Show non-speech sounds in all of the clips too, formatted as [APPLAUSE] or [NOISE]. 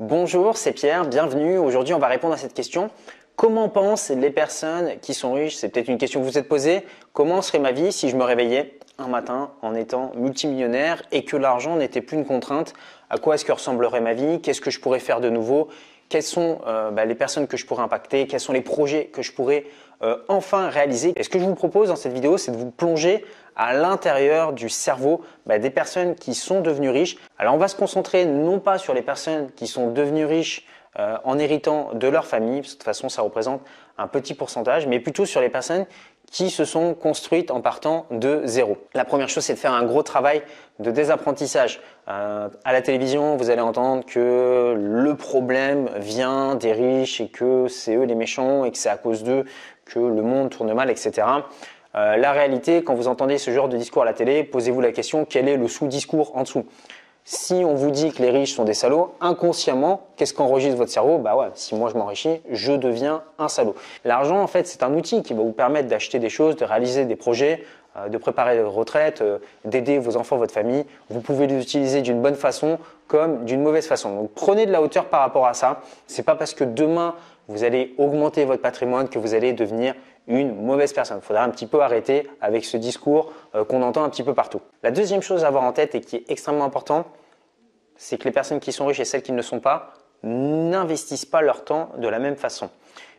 Bonjour, c'est Pierre, bienvenue. Aujourd'hui, on va répondre à cette question. Comment pensent les personnes qui sont riches? C'est peut-être une question que vous vous êtes posée. Comment serait ma vie si je me réveillais un matin en étant multimillionnaire et que l'argent n'était plus une contrainte? À quoi est-ce que ressemblerait ma vie? Qu'est-ce que je pourrais faire de nouveau? Quelles sont euh, bah, les personnes que je pourrais impacter? Quels sont les projets que je pourrais euh, enfin réaliser? Et ce que je vous propose dans cette vidéo, c'est de vous plonger à l'intérieur du cerveau bah, des personnes qui sont devenues riches. Alors on va se concentrer non pas sur les personnes qui sont devenues riches euh, en héritant de leur famille, parce que de toute façon ça représente un petit pourcentage, mais plutôt sur les personnes qui se sont construites en partant de zéro. La première chose, c'est de faire un gros travail de désapprentissage. Euh, à la télévision, vous allez entendre que le problème vient des riches et que c'est eux les méchants et que c'est à cause d'eux que le monde tourne mal, etc. Euh, la réalité, quand vous entendez ce genre de discours à la télé, posez-vous la question quel est le sous-discours en dessous? Si on vous dit que les riches sont des salauds, inconsciemment, qu'est-ce qu'enregistre votre cerveau? Bah ouais, si moi je m'enrichis, je deviens un salaud. L'argent, en fait, c'est un outil qui va vous permettre d'acheter des choses, de réaliser des projets, euh, de préparer votre retraite, euh, d'aider vos enfants, votre famille. Vous pouvez l'utiliser d'une bonne façon comme d'une mauvaise façon. Donc prenez de la hauteur par rapport à ça. C'est pas parce que demain vous allez augmenter votre patrimoine que vous allez devenir une mauvaise personne. Il faudra un petit peu arrêter avec ce discours euh, qu'on entend un petit peu partout. La deuxième chose à avoir en tête et qui est extrêmement important, c'est que les personnes qui sont riches et celles qui ne le sont pas n'investissent pas leur temps de la même façon.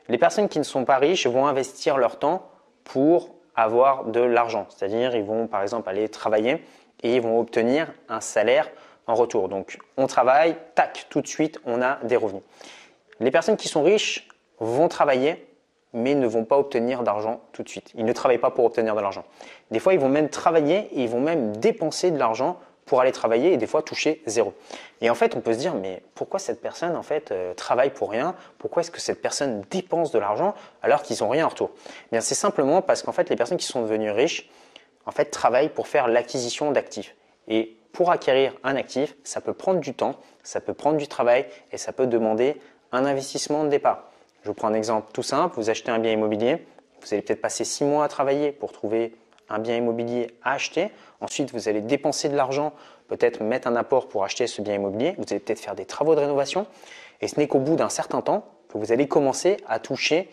Les personnes qui ne sont pas riches vont investir leur temps pour avoir de l'argent. C'est-à-dire, ils vont par exemple aller travailler et ils vont obtenir un salaire en retour. Donc, on travaille, tac, tout de suite, on a des revenus. Les personnes qui sont riches vont travailler mais ne vont pas obtenir d'argent tout de suite. Ils ne travaillent pas pour obtenir de l'argent. Des fois, ils vont même travailler et ils vont même dépenser de l'argent pour aller travailler et des fois toucher zéro. Et en fait, on peut se dire, mais pourquoi cette personne en fait euh, travaille pour rien? Pourquoi est-ce que cette personne dépense de l'argent alors qu'ils n'ont rien en retour? Eh Bien, c'est simplement parce qu'en fait, les personnes qui sont devenues riches, en fait, travaillent pour faire l'acquisition d'actifs. Et pour acquérir un actif, ça peut prendre du temps, ça peut prendre du travail et ça peut demander un investissement de départ. Je vous prends un exemple tout simple. Vous achetez un bien immobilier. Vous allez peut-être passer six mois à travailler pour trouver un bien immobilier à acheter. Ensuite, vous allez dépenser de l'argent, peut-être mettre un apport pour acheter ce bien immobilier. Vous allez peut-être faire des travaux de rénovation. Et ce n'est qu'au bout d'un certain temps que vous allez commencer à toucher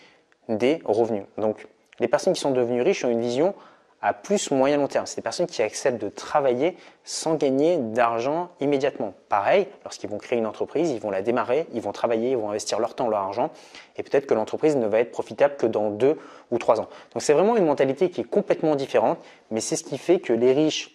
des revenus. Donc, les personnes qui sont devenues riches ont une vision à plus moyen long terme. C'est des personnes qui acceptent de travailler sans gagner d'argent immédiatement. Pareil, lorsqu'ils vont créer une entreprise, ils vont la démarrer, ils vont travailler, ils vont investir leur temps, leur argent, et peut-être que l'entreprise ne va être profitable que dans deux ou trois ans. Donc c'est vraiment une mentalité qui est complètement différente, mais c'est ce qui fait que les riches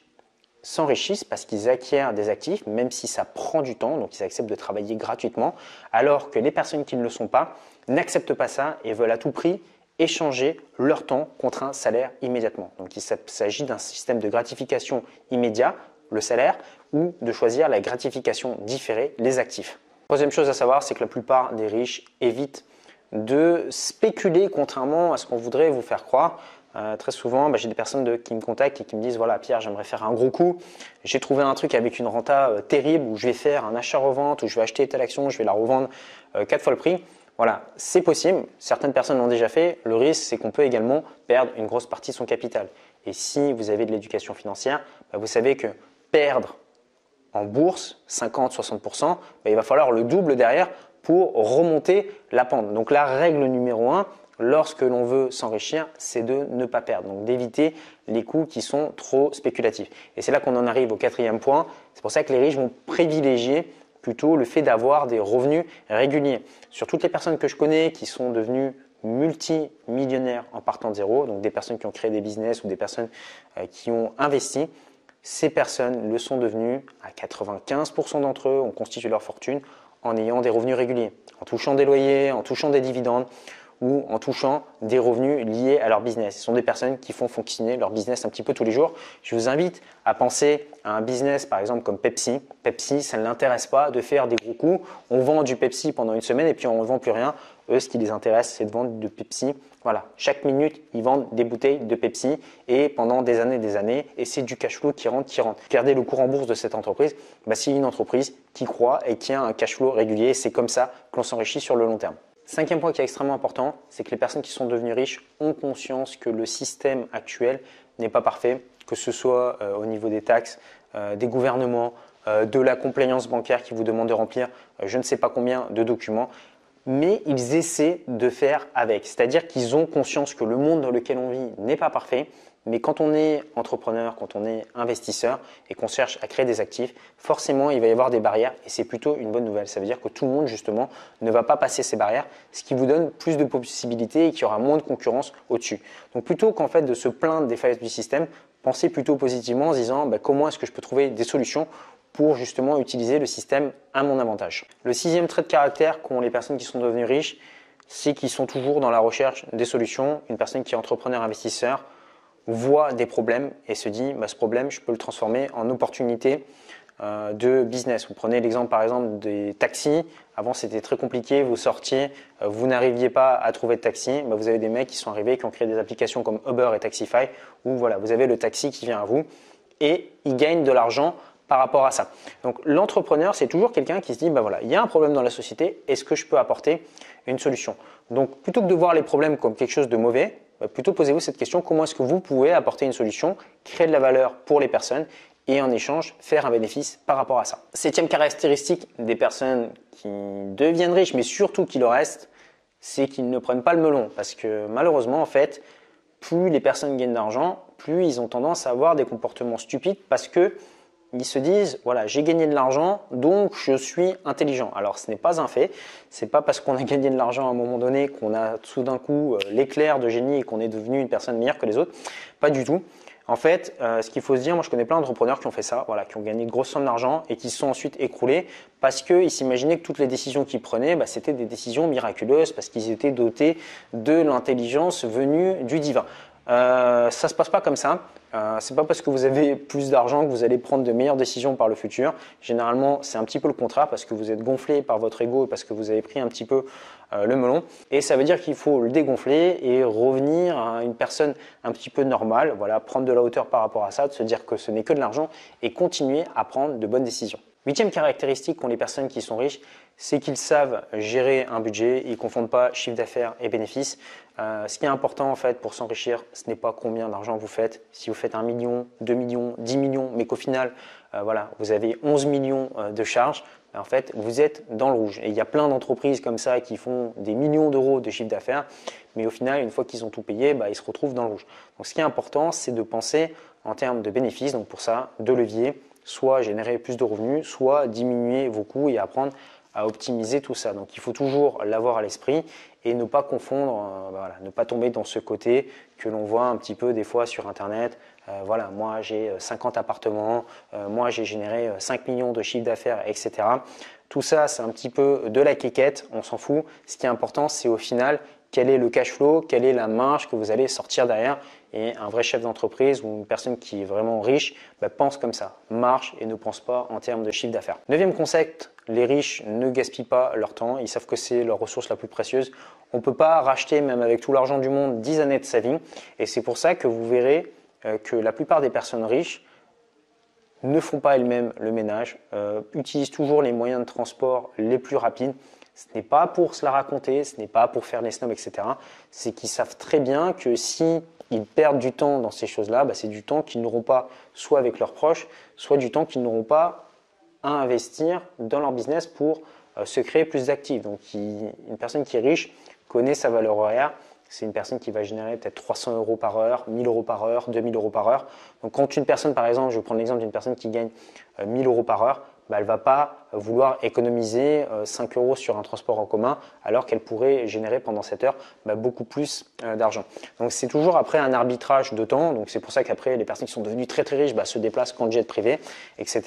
s'enrichissent parce qu'ils acquièrent des actifs, même si ça prend du temps, donc ils acceptent de travailler gratuitement, alors que les personnes qui ne le sont pas n'acceptent pas ça et veulent à tout prix échanger leur temps contre un salaire immédiatement. Donc il s'agit d'un système de gratification immédiat, le salaire, ou de choisir la gratification différée, les actifs. Troisième chose à savoir, c'est que la plupart des riches évitent de spéculer contrairement à ce qu'on voudrait vous faire croire. Euh, très souvent, bah, j'ai des personnes qui me contactent et qui me disent voilà Pierre, j'aimerais faire un gros coup. J'ai trouvé un truc avec une renta euh, terrible où je vais faire un achat-revente, où je vais acheter telle action, je vais la revendre euh, quatre fois le prix. Voilà, c'est possible. Certaines personnes l'ont déjà fait. Le risque, c'est qu'on peut également perdre une grosse partie de son capital. Et si vous avez de l'éducation financière, bah, vous savez que perdre en bourse 50-60%, bah, il va falloir le double derrière pour remonter la pente. Donc la règle numéro un, lorsque l'on veut s'enrichir, c'est de ne pas perdre, donc d'éviter les coûts qui sont trop spéculatifs. Et c'est là qu'on en arrive au quatrième point. C'est pour ça que les riches vont privilégier plutôt le fait d'avoir des revenus réguliers. Sur toutes les personnes que je connais qui sont devenues multimillionnaires en partant de zéro, donc des personnes qui ont créé des business ou des personnes euh, qui ont investi, ces personnes le sont devenues à 95% d'entre eux ont constitué leur fortune en ayant des revenus réguliers, en touchant des loyers, en touchant des dividendes, ou en touchant des revenus liés à leur business. Ce sont des personnes qui font fonctionner leur business un petit peu tous les jours. Je vous invite à penser à un business par exemple comme Pepsi. Pepsi, ça ne l'intéresse pas de faire des gros coups. On vend du Pepsi pendant une semaine et puis on ne vend plus rien. Eux, ce qui les intéresse, c'est de vendre du Pepsi. Voilà, chaque minute, ils vendent des bouteilles de Pepsi et pendant des années et des années, et c'est du cash flow qui rentre, qui rentre. Regardez le cours en bourse de cette entreprise, bah, c'est une entreprise qui croit et qui a un cash flow régulier. C'est comme ça que l'on s'enrichit sur le long terme. Cinquième point qui est extrêmement important, c'est que les personnes qui sont devenues riches ont conscience que le système actuel n'est pas parfait, que ce soit euh, au niveau des taxes, euh, des gouvernements, de la compliance bancaire qui vous demande de remplir je ne sais pas combien de documents mais ils essaient de faire avec. C'est-à-dire qu'ils ont conscience que le monde dans lequel on vit n'est pas parfait, mais quand on est entrepreneur, quand on est investisseur et qu'on cherche à créer des actifs, forcément, il va y avoir des barrières et c'est plutôt une bonne nouvelle. Ça veut dire que tout le monde, justement, ne va pas passer ces barrières, ce qui vous donne plus de possibilités et qu'il y aura moins de concurrence au-dessus. Donc, plutôt qu'en fait de se plaindre des failles du système, pensez plutôt positivement en se disant bah, comment est-ce que je peux trouver des solutions pour justement utiliser le système à mon avantage? Le sixième trait de caractère qu'ont les personnes qui sont devenues riches, c'est qu'ils sont toujours dans la recherche des solutions. Une personne qui est entrepreneur investisseur voit des problèmes et se dit bah, ce problème, je peux le transformer en opportunité euh, de business. Vous prenez l'exemple par exemple des taxis. Avant c'était très compliqué, vous sortiez, euh, vous n'arriviez pas à trouver de taxi. Bah, vous avez des mecs qui sont arrivés, qui ont créé des applications comme Uber et Taxify où voilà, vous avez le taxi qui vient à vous et ils gagnent de l'argent par rapport à ça. Donc l'entrepreneur, c'est toujours quelqu'un qui se dit, bah voilà, il y a un problème dans la société, est-ce que je peux apporter une solution? Donc plutôt que de voir les problèmes comme quelque chose de mauvais, plutôt posez-vous cette question, comment est-ce que vous pouvez apporter une solution, créer de la valeur pour les personnes et en échange faire un bénéfice par rapport à ça? Septième caractéristique des personnes qui deviennent riches, mais surtout qui le restent, c'est qu'ils ne prennent pas le melon. Parce que malheureusement, en fait, plus les personnes gagnent d'argent, plus ils ont tendance à avoir des comportements stupides parce que ils se disent voilà, j'ai gagné de l'argent, donc je suis intelligent. Alors ce n'est pas un fait. C'est pas parce qu'on a [LAUGHS] gagné de l'argent à un moment donné qu'on a tout d'un coup euh, l'éclair de génie et qu'on est devenu une personne meilleure que les autres. Pas du tout. En fait, euh, ce qu'il faut se dire, moi je connais plein d'entrepreneurs qui ont fait ça, voilà, qui ont gagné de grosses sommes d'argent et qui se sont ensuite écroulés parce qu'ils s'imaginaient que toutes les décisions qu'ils prenaient, bah, c'était des décisions miraculeuses parce qu'ils étaient dotés de l'intelligence venue du divin. Euh, ça se passe pas comme ça. Euh, c'est pas parce que vous avez plus d'argent que vous allez prendre de meilleures décisions par le futur. Généralement, c'est un petit peu le contraire parce que vous êtes gonflé par votre ego et parce que vous avez pris un petit peu euh, le melon. Et ça veut dire qu'il faut le dégonfler et revenir à une personne un petit peu normale. Voilà, prendre de la hauteur par rapport à ça, de se dire que ce n'est que de l'argent et continuer à prendre de bonnes décisions. Huitième caractéristique qu'ont les personnes qui sont riches, c'est qu'ils savent gérer un budget, ils ne confondent pas chiffre d'affaires et bénéfices. Euh, ce qui est important en fait pour s'enrichir, ce n'est pas combien d'argent vous faites. Si vous faites 1 million, 2 millions, 10 millions, mais qu'au final, euh, voilà, vous avez 11 millions euh, de charges, ben, en fait, vous êtes dans le rouge. Et il y a plein d'entreprises comme ça qui font des millions d'euros de chiffre d'affaires, mais au final, une fois qu'ils ont tout payé, ben, ils se retrouvent dans le rouge. Donc ce qui est important, c'est de penser en termes de bénéfices. Donc pour ça, deux leviers soit générer plus de revenus, soit diminuer vos coûts et apprendre à optimiser tout ça. Donc il faut toujours l'avoir à l'esprit et ne pas confondre, euh, voilà, ne pas tomber dans ce côté que l'on voit un petit peu des fois sur Internet. Euh, voilà, moi j'ai 50 euh, appartements, moi j'ai généré 5 millions de chiffre d'affaires, etc. Tout ça, c'est un petit peu de la quéquette, on s'en fout. Ce qui est important, c'est au final quel est le cash flow, quelle est la marge que vous allez sortir derrière. Et un vrai chef d'entreprise ou une personne qui est vraiment riche bah, pense comme ça, marche et ne pense pas en termes de chiffre d'affaires. Neuvième concept, les riches ne gaspillent pas leur temps, ils savent que c'est leur ressource la plus précieuse. On ne peut pas racheter, même avec tout l'argent du monde, 10 années de sa. Et c'est pour ça que vous verrez euh, que la plupart des personnes riches ne font pas elles-mêmes le ménage, euh, utilisent toujours les moyens de transport les plus rapides ce n'est pas pour se la raconter, ce n'est pas pour faire les snobs, etc. C'est qu'ils savent très bien que si ils perdent du temps dans ces choses-là, bah, c'est du temps qu'ils n'auront pas soit avec leurs proches, soit du temps qu'ils n'auront pas à investir dans leur business pour euh, se créer plus d'actifs. Donc une personne qui est riche connaît sa valeur horaire. C'est une personne qui va générer peut-être 300 euros par heure, 1000 euros par heure, 2000 euros par heure. Donc quand une personne, par exemple, je vais prendre l'exemple d'une personne qui gagne 1000 euh, euros par heure, bah, elle ne va pas vouloir économiser 5 euh, euros sur un transport en commun alors qu'elle pourrait générer pendant cette heure bah, beaucoup plus euh, d'argent. Donc c'est toujours après un arbitrage de temps. Donc c'est pour ça qu'après les personnes qui sont devenues très très riches bah, se déplacent qu'en jet privé, etc.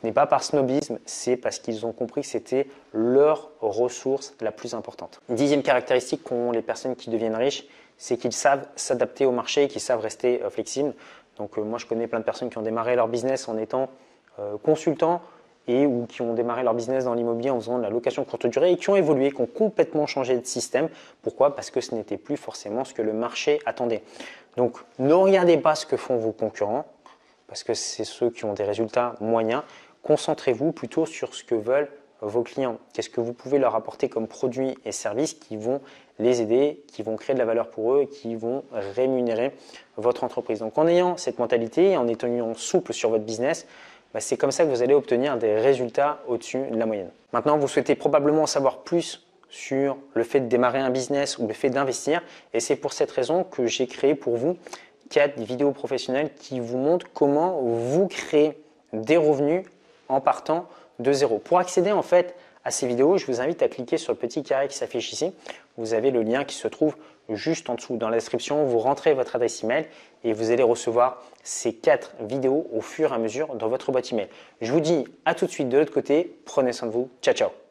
Ce n'est pas par snobisme, c'est parce qu'ils ont compris que c'était leur ressource la plus importante. Dixième caractéristique qu'ont les personnes qui deviennent riches, c'est qu'ils savent s'adapter au marché qu'ils savent rester euh, flexibles. Donc moi je connais plein de personnes qui ont démarré leur business en étant consultants et ou qui ont démarré leur business dans l'immobilier en faisant de la location courte durée et qui ont évolué, qui ont complètement changé de système. Pourquoi? Parce que ce n'était plus forcément ce que le marché attendait. Donc ne regardez pas ce que font vos concurrents, parce que c'est ceux qui ont des résultats moyens. Concentrez-vous plutôt sur ce que veulent vos clients. Qu'est-ce que vous pouvez leur apporter comme produits et services qui vont les aider, qui vont créer de la valeur pour eux et qui vont rémunérer votre entreprise? Donc en ayant cette mentalité et en étant souple sur votre business, bah, c'est comme ça que vous allez obtenir des résultats au-dessus de la moyenne. Maintenant, vous souhaitez probablement en savoir plus sur le fait de démarrer un business ou le fait d'investir. Et c'est pour cette raison que j'ai créé pour vous quatre vidéos professionnelles qui vous montrent comment vous créer des revenus en partant de zéro. Pour accéder en fait à ces vidéos, je vous invite à cliquer sur le petit carré qui s'affiche ici. Vous avez le lien qui se trouve juste en dessous dans la description. Vous rentrez votre adresse email et vous allez recevoir ces quatre vidéos au fur et à mesure dans votre boîte email. Je vous dis à tout de suite de l'autre côté. Prenez soin de vous. Ciao, ciao.